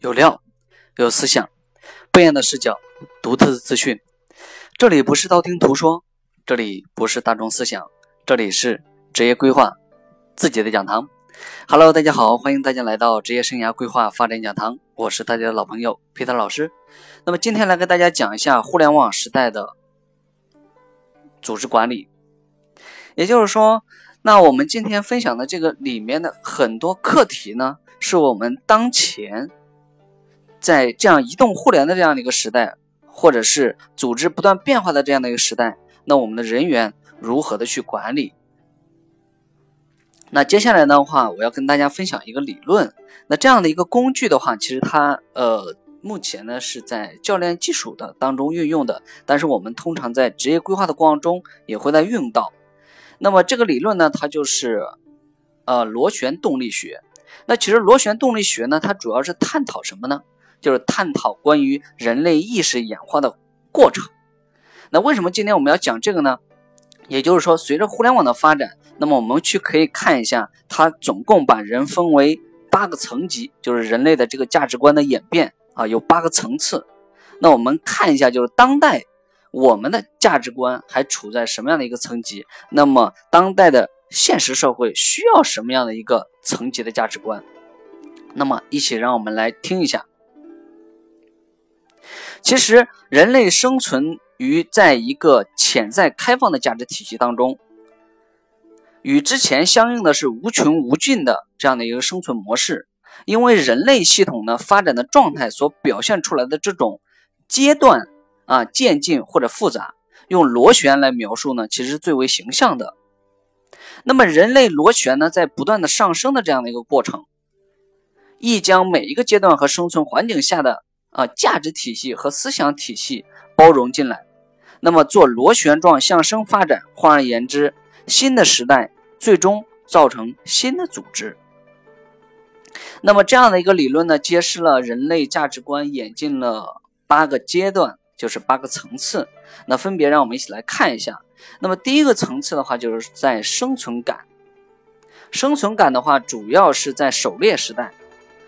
有料，有思想，不一样的视角，独特的资讯。这里不是道听途说，这里不是大众思想，这里是职业规划自己的讲堂。Hello，大家好，欢迎大家来到职业生涯规划发展讲堂，我是大家的老朋友皮特老师。那么今天来跟大家讲一下互联网时代的组织管理，也就是说。那我们今天分享的这个里面的很多课题呢，是我们当前在这样移动互联的这样的一个时代，或者是组织不断变化的这样的一个时代，那我们的人员如何的去管理？那接下来的话，我要跟大家分享一个理论。那这样的一个工具的话，其实它呃目前呢是在教练技术的当中运用的，但是我们通常在职业规划的过程中也会在运用到。那么这个理论呢，它就是，呃，螺旋动力学。那其实螺旋动力学呢，它主要是探讨什么呢？就是探讨关于人类意识演化的过程。那为什么今天我们要讲这个呢？也就是说，随着互联网的发展，那么我们去可以看一下，它总共把人分为八个层级，就是人类的这个价值观的演变啊，有八个层次。那我们看一下，就是当代。我们的价值观还处在什么样的一个层级？那么，当代的现实社会需要什么样的一个层级的价值观？那么，一起让我们来听一下。其实，人类生存于在一个潜在开放的价值体系当中，与之前相应的是无穷无尽的这样的一个生存模式。因为人类系统呢发展的状态所表现出来的这种阶段。啊，渐进或者复杂，用螺旋来描述呢，其实最为形象的。那么，人类螺旋呢，在不断的上升的这样的一个过程，亦将每一个阶段和生存环境下的啊价值体系和思想体系包容进来。那么，做螺旋状向生发展。换而言之，新的时代最终造成新的组织。那么，这样的一个理论呢，揭示了人类价值观演进了八个阶段。就是八个层次，那分别让我们一起来看一下。那么第一个层次的话，就是在生存感。生存感的话，主要是在狩猎时代，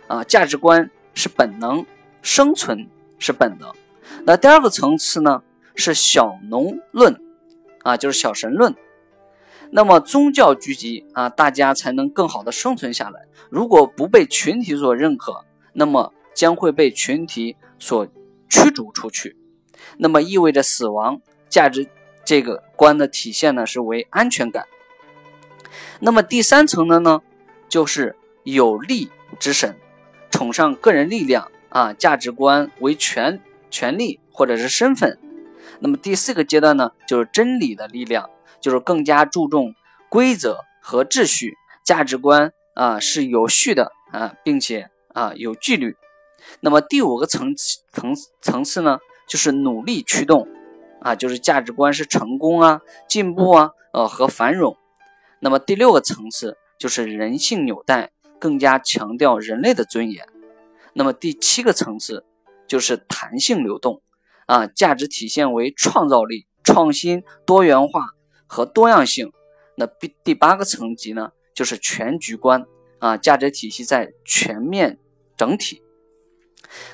啊，价值观是本能，生存是本能。那第二个层次呢，是小农论，啊，就是小神论。那么宗教聚集啊，大家才能更好的生存下来。如果不被群体所认可，那么将会被群体所驱逐出去。那么意味着死亡价值这个观的体现呢，是为安全感。那么第三层的呢，就是有力之神，崇尚个人力量啊，价值观为权权力或者是身份。那么第四个阶段呢，就是真理的力量，就是更加注重规则和秩序，价值观啊是有序的啊，并且啊有纪律。那么第五个层层层次呢？就是努力驱动，啊，就是价值观是成功啊、进步啊、呃和繁荣。那么第六个层次就是人性纽带，更加强调人类的尊严。那么第七个层次就是弹性流动，啊，价值体现为创造力、创新、多元化和多样性。那第第八个层级呢，就是全局观，啊，价值体系在全面整体。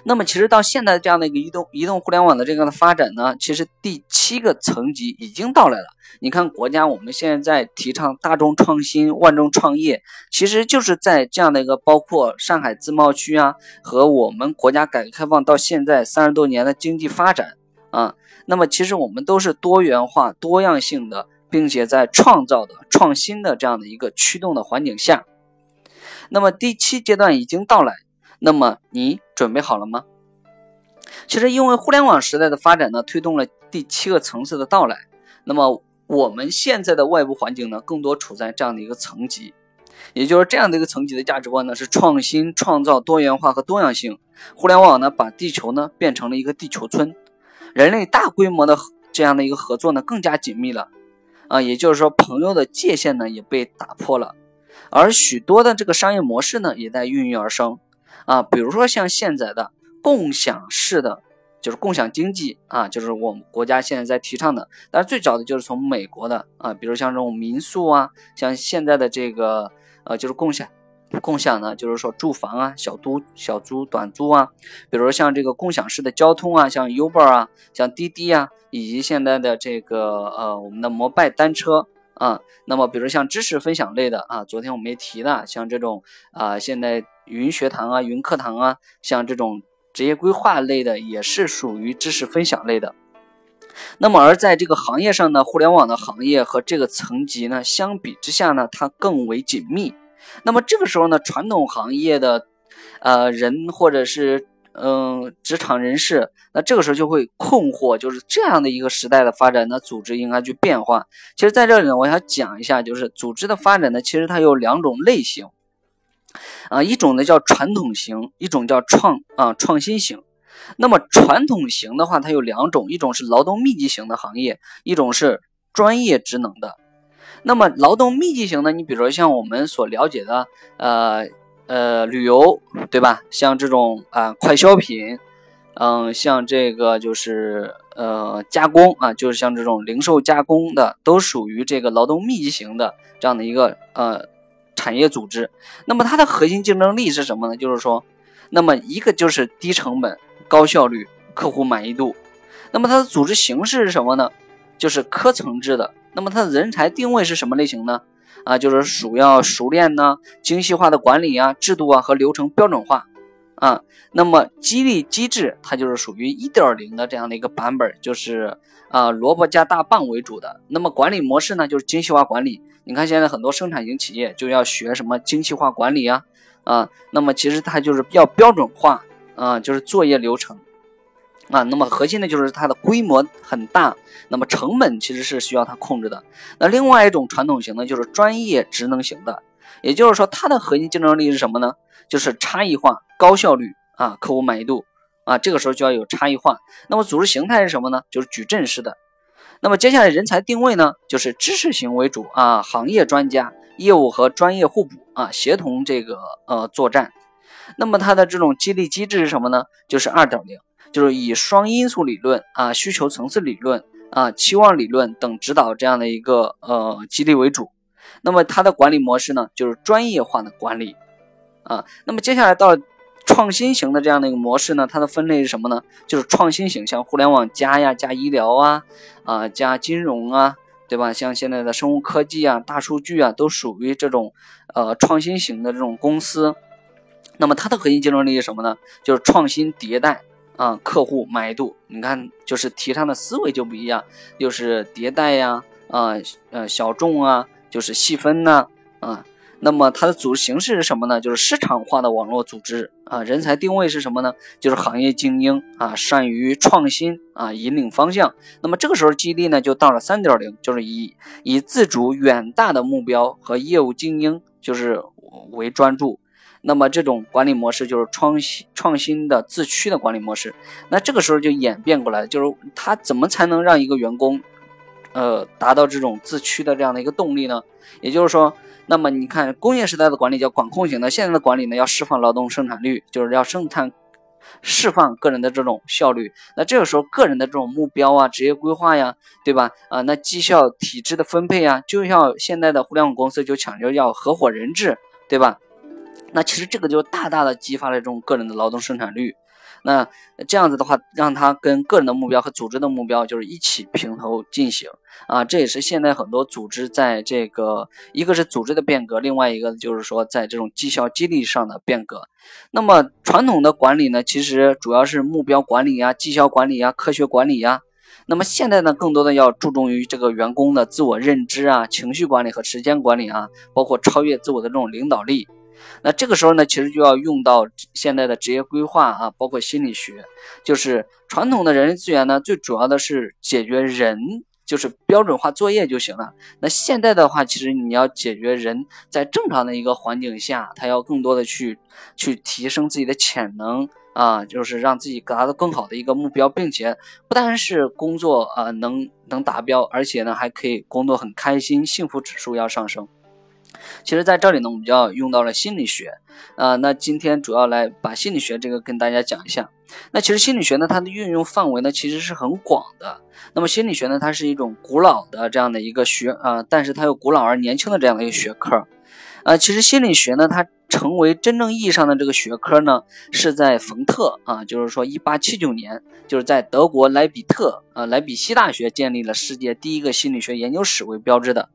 那么，其实到现在这样的一个移动移动互联网的这个的发展呢，其实第七个层级已经到来了。你看，国家我们现在在提倡大众创新、万众创业，其实就是在这样的一个包括上海自贸区啊，和我们国家改革开放到现在三十多年的经济发展啊，那么其实我们都是多元化、多样性的，并且在创造的、创新的这样的一个驱动的环境下，那么第七阶段已经到来。那么你准备好了吗？其实，因为互联网时代的发展呢，推动了第七个层次的到来。那么我们现在的外部环境呢，更多处在这样的一个层级，也就是这样的一个层级的价值观呢，是创新、创造、多元化和多样性。互联网呢，把地球呢变成了一个地球村，人类大规模的这样的一个合作呢，更加紧密了。啊，也就是说，朋友的界限呢也被打破了，而许多的这个商业模式呢，也在孕育而生。啊，比如说像现在的共享式的，就是共享经济啊，就是我们国家现在在提倡的。但是最早的就是从美国的啊，比如像这种民宿啊，像现在的这个呃，就是共享共享呢，就是说住房啊，小租、小租、短租啊，比如像这个共享式的交通啊，像 Uber 啊，像滴滴啊，以及现在的这个呃我们的摩拜单车啊，那么比如像知识分享类的啊，昨天我们也提了，像这种啊，现在云学堂啊、云课堂啊，像这种职业规划类的，也是属于知识分享类的。那么而在这个行业上呢，互联网的行业和这个层级呢，相比之下呢，它更为紧密。那么这个时候呢，传统行业的，呃人或者是嗯职场人士，那这个时候就会困惑，就是这样的一个时代的发展，那组织应该去变化。其实在这里呢，我想讲一下，就是组织的发展呢，其实它有两种类型，啊，一种呢叫传统型，一种叫创啊创新型。那么传统型的话，它有两种，一种是劳动密集型的行业，一种是专业职能的。那么劳动密集型的，你比如说像我们所了解的，呃呃，旅游，对吧？像这种啊，快消品，嗯，像这个就是呃，加工啊，就是像这种零售加工的，都属于这个劳动密集型的这样的一个呃产业组织。那么它的核心竞争力是什么呢？就是说，那么一个就是低成本、高效率、客户满意度。那么它的组织形式是什么呢？就是科层制的。那么它的人才定位是什么类型呢？啊，就是主要熟练呢、精细化的管理啊、制度啊和流程标准化啊。那么激励机制它就是属于一点零的这样的一个版本，就是啊萝卜加大棒为主的。那么管理模式呢，就是精细化管理。你看现在很多生产型企业就要学什么精细化管理啊啊。那么其实它就是要标准化啊，就是作业流程。啊，那么核心的就是它的规模很大，那么成本其实是需要它控制的。那另外一种传统型呢，就是专业职能型的，也就是说它的核心竞争力是什么呢？就是差异化、高效率啊，客户满意度啊，这个时候就要有差异化。那么组织形态是什么呢？就是矩阵式的。那么接下来人才定位呢，就是知识型为主啊，行业专家，业务和专业互补啊，协同这个呃作战。那么它的这种激励机制是什么呢？就是二点零。就是以双因素理论啊、需求层次理论啊、期望理论等指导这样的一个呃激励为主。那么它的管理模式呢，就是专业化的管理啊。那么接下来到创新型的这样的一个模式呢，它的分类是什么呢？就是创新型，像互联网加呀、加医疗啊、啊加金融啊，对吧？像现在的生物科技啊、大数据啊，都属于这种呃创新型的这种公司。那么它的核心竞争力是什么呢？就是创新迭代。啊，客户满意度，你看，就是提倡的思维就不一样，又是迭代呀，啊，呃，小众啊，就是细分呐，啊，那么它的组织形式是什么呢？就是市场化的网络组织啊，人才定位是什么呢？就是行业精英啊，善于创新啊，引领方向。那么这个时候激励呢，就到了三点零，就是以以自主远大的目标和业务精英就是为专注。那么这种管理模式就是创新创新的自驱的管理模式。那这个时候就演变过来，就是他怎么才能让一个员工，呃，达到这种自驱的这样的一个动力呢？也就是说，那么你看工业时代的管理叫管控型的，现在的管理呢要释放劳动生产率，就是要生产释放个人的这种效率。那这个时候个人的这种目标啊、职业规划呀，对吧？啊，那绩效体制的分配啊，就像现在的互联网公司就强调要合伙人制，对吧？那其实这个就大大的激发了这种个人的劳动生产率，那这样子的话，让他跟个人的目标和组织的目标就是一起平头进行啊，这也是现在很多组织在这个一个是组织的变革，另外一个就是说在这种绩效激励上的变革。那么传统的管理呢，其实主要是目标管理呀、绩效管理呀、科学管理呀。那么现在呢，更多的要注重于这个员工的自我认知啊、情绪管理和时间管理啊，包括超越自我的这种领导力。那这个时候呢，其实就要用到现在的职业规划啊，包括心理学。就是传统的人力资源呢，最主要的是解决人，就是标准化作业就行了。那现在的话，其实你要解决人在正常的一个环境下，他要更多的去去提升自己的潜能啊，就是让自己达到更好的一个目标，并且不单是工作啊能能达标，而且呢还可以工作很开心，幸福指数要上升。其实，在这里呢，我们就要用到了心理学，啊，那今天主要来把心理学这个跟大家讲一下。那其实心理学呢，它的运用范围呢，其实是很广的。那么心理学呢，它是一种古老的这样的一个学，啊，但是它又古老而年轻的这样的一个学科，啊，其实心理学呢，它成为真正意义上的这个学科呢，是在冯特啊，就是说一八七九年，就是在德国莱比特啊莱比锡大学建立了世界第一个心理学研究室为标志的。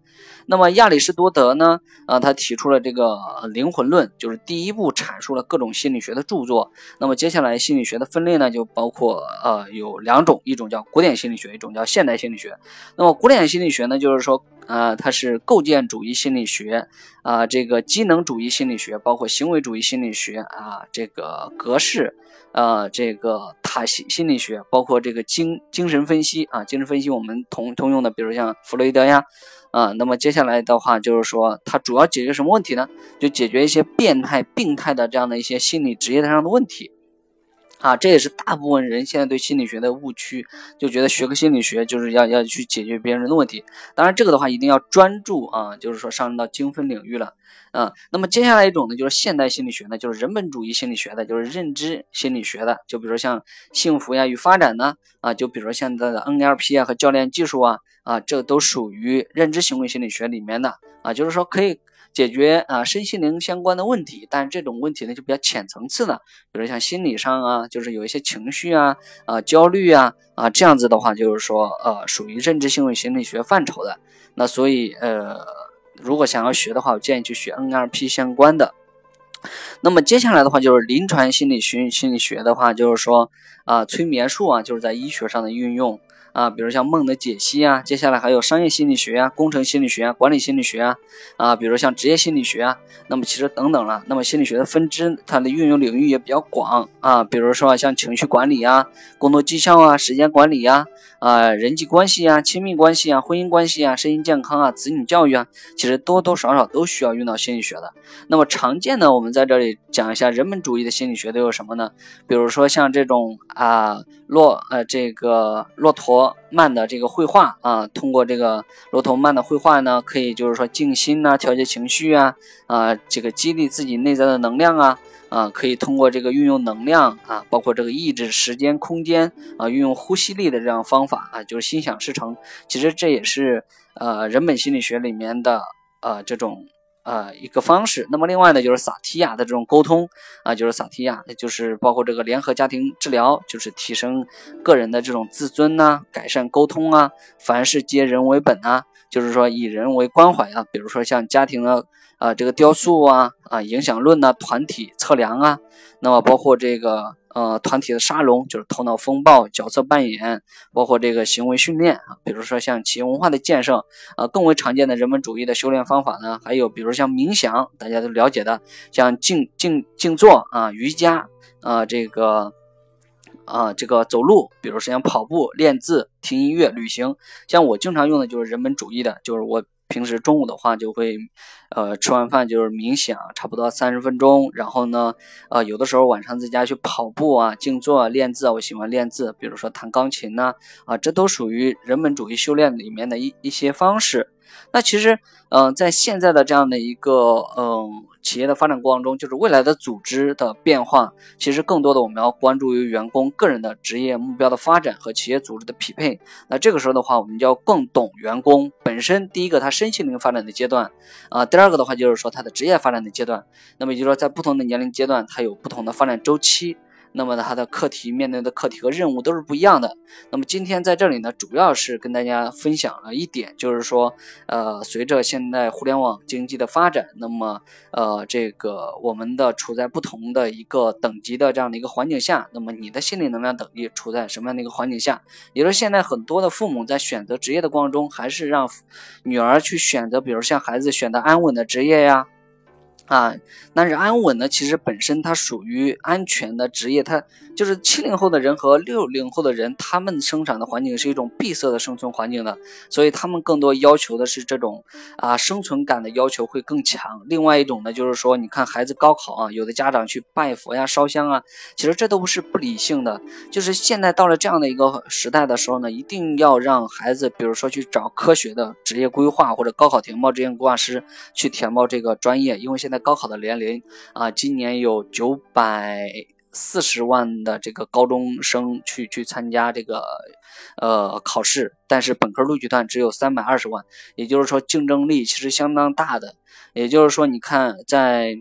那么亚里士多德呢？啊，他提出了这个灵魂论，就是第一部阐述了各种心理学的著作。那么接下来心理学的分类呢，就包括呃有两种，一种叫古典心理学，一种叫现代心理学。那么古典心理学呢，就是说啊，它是构建主义心理学啊，这个机能主义心理学，包括行为主义心理学啊，这个格式。呃，这个塔心心理学，包括这个精精神分析啊，精神分析我们通通用的，比如像弗洛伊德呀，啊，那么接下来的话就是说，它主要解决什么问题呢？就解决一些变态、病态的这样的一些心理职业上的问题。啊，这也是大部分人现在对心理学的误区，就觉得学个心理学就是要要去解决别人的问题。当然，这个的话一定要专注啊，就是说上升到精分领域了。嗯，那么接下来一种呢，就是现代心理学呢，就是人本主义心理学的，就是认知心理学的，就比如说像幸福呀与发展呢，啊，就比如说现在的 NLP 啊和教练技术啊，啊，这都属于认知行为心理学里面的啊，就是说可以。解决啊身心灵相关的问题，但是这种问题呢就比较浅层次的，比如像心理上啊，就是有一些情绪啊啊焦虑啊啊这样子的话，就是说呃属于认知行为心理学范畴的。那所以呃如果想要学的话，我建议去学 NLP 相关的。那么接下来的话就是临床心理学心理学的话，就是说啊催眠术啊就是在医学上的运用。啊，比如像梦的解析啊，接下来还有商业心理学啊、工程心理学啊、管理心理学啊，啊，比如像职业心理学啊，那么其实等等了，那么心理学的分支，它的运用领域也比较广啊，比如说像情绪管理啊、工作绩效啊、时间管理呀、啊人际关系啊、亲密关系啊、婚姻关系啊、身心健康啊、子女教育啊，其实多多少少都需要用到心理学的。那么常见的，我们在这里讲一下人本主义的心理学都有什么呢？比如说像这种啊。骆呃，这个骆驼曼的这个绘画啊，通过这个骆驼曼的绘画呢，可以就是说静心呐，调节情绪啊，啊，这个激励自己内在的能量啊，啊，可以通过这个运用能量啊，包括这个抑制时间空间啊，运用呼吸力的这样方法啊，就是心想事成。其实这也是呃人本心理学里面的呃这种。呃，一个方式。那么另外呢，就是萨提亚的这种沟通啊，就是萨提亚，就是包括这个联合家庭治疗，就是提升个人的这种自尊呐，改善沟通啊，凡事皆人为本啊，就是说以人为关怀啊。比如说像家庭的啊这个雕塑啊啊影响论呐，团体测量啊，那么包括这个。呃，团体的沙龙就是头脑风暴、角色扮演，包括这个行为训练啊，比如说像企业文化的建设啊，更为常见的人本主义的修炼方法呢，还有比如像冥想，大家都了解的，像静静静坐啊、瑜伽啊，这个啊这个走路，比如说像跑步、练字、听音乐、旅行，像我经常用的就是人本主义的，就是我。平时中午的话就会，呃，吃完饭就是冥想，差不多三十分钟。然后呢，呃，有的时候晚上在家去跑步啊、静坐啊、练字啊。我喜欢练字，比如说弹钢琴呐，啊，这都属于人本主义修炼里面的一一些方式。那其实，嗯，在现在的这样的一个，嗯。企业的发展过程中，就是未来的组织的变化，其实更多的我们要关注于员工个人的职业目标的发展和企业组织的匹配。那这个时候的话，我们就要更懂员工本身，第一个他身心灵发展的阶段，啊，第二个的话就是说他的职业发展的阶段。那么也就是说，在不同的年龄阶段，他有不同的发展周期。那么呢，它的课题面对的课题和任务都是不一样的。那么今天在这里呢，主要是跟大家分享了一点，就是说，呃，随着现在互联网经济的发展，那么，呃，这个我们的处在不同的一个等级的这样的一个环境下，那么你的心理能量等级处在什么样的一个环境下？也就是现在很多的父母在选择职业的过程中，还是让女儿去选择，比如像孩子选择安稳的职业呀。啊，但是安稳呢，其实本身它属于安全的职业，它就是七零后的人和六零后的人，他们生长的环境是一种闭塞的生存环境的，所以他们更多要求的是这种啊生存感的要求会更强。另外一种呢，就是说，你看孩子高考啊，有的家长去拜佛呀、烧香啊，其实这都不是不理性的。就是现在到了这样的一个时代的时候呢，一定要让孩子，比如说去找科学的职业规划或者高考填报职业规划师去填报这个专业，因为现在。高考的年龄啊，今年有九百四十万的这个高中生去去参加这个呃考试，但是本科录取段只有三百二十万，也就是说竞争力其实相当大的。也就是说，你看在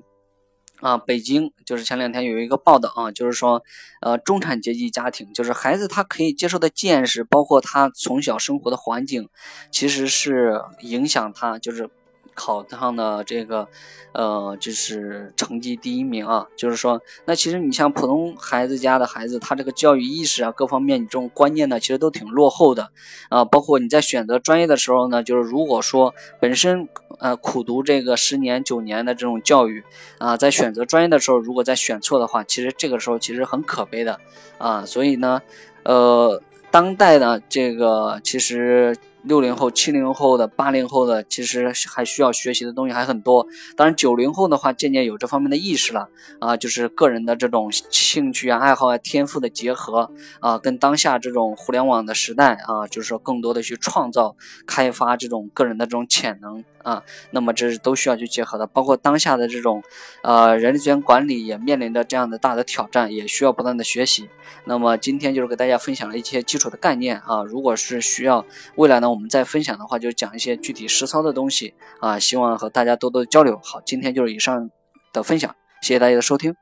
啊北京，就是前两天有一个报道啊，就是说呃中产阶级家庭，就是孩子他可以接受的见识，包括他从小生活的环境，其实是影响他就是。考上的这个，呃，就是成绩第一名啊，就是说，那其实你像普通孩子家的孩子，他这个教育意识啊，各方面你这种观念呢，其实都挺落后的啊。包括你在选择专业的时候呢，就是如果说本身呃苦读这个十年九年的这种教育啊，在选择专业的时候，如果再选错的话，其实这个时候其实很可悲的啊。所以呢，呃，当代呢，这个其实。六零后、七零后的、八零后的，其实还需要学习的东西还很多。当然，九零后的话，渐渐有这方面的意识了啊，就是个人的这种兴趣啊、爱好啊、天赋的结合啊，跟当下这种互联网的时代啊，就是说更多的去创造、开发这种个人的这种潜能。啊，那么这是都需要去结合的，包括当下的这种，呃，人力资源管理也面临着这样的大的挑战，也需要不断的学习。那么今天就是给大家分享了一些基础的概念啊，如果是需要未来呢，我们再分享的话，就讲一些具体实操的东西啊，希望和大家多多交流。好，今天就是以上的分享，谢谢大家的收听。